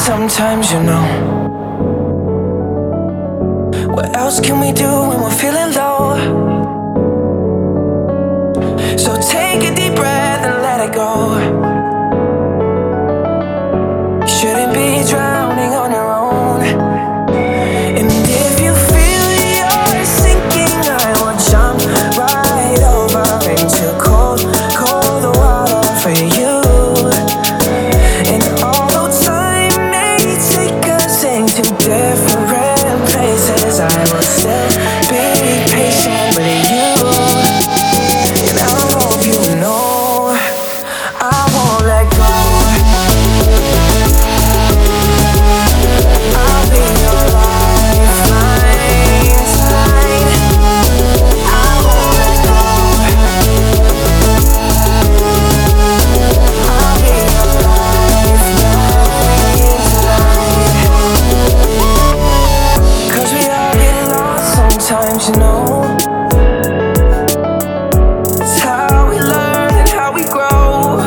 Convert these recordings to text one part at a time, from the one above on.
sometimes, you know. What else can we do when we're feeling low? So take a deep breath and let it go. You shouldn't be drowning on your own. And if you feel you're sinking, I will jump right over into cold, sometimes, you know. It's how we learn and how we grow.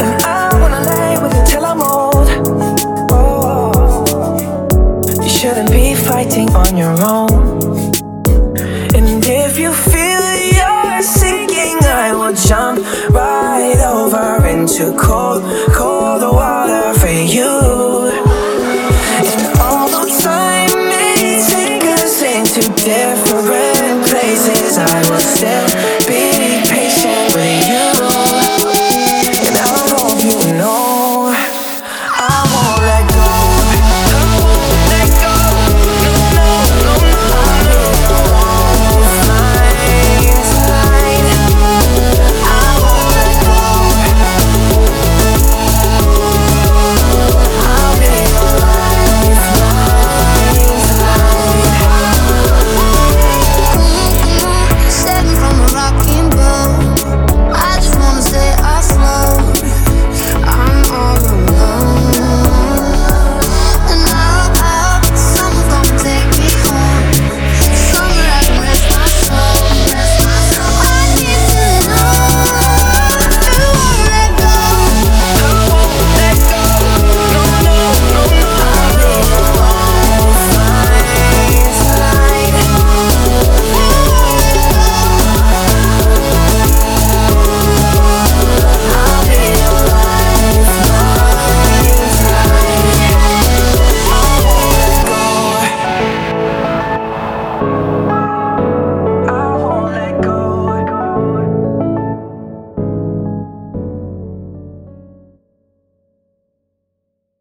And I wanna lay with you till I'm old. Oh, you shouldn't be fighting on your own. for red places. I was still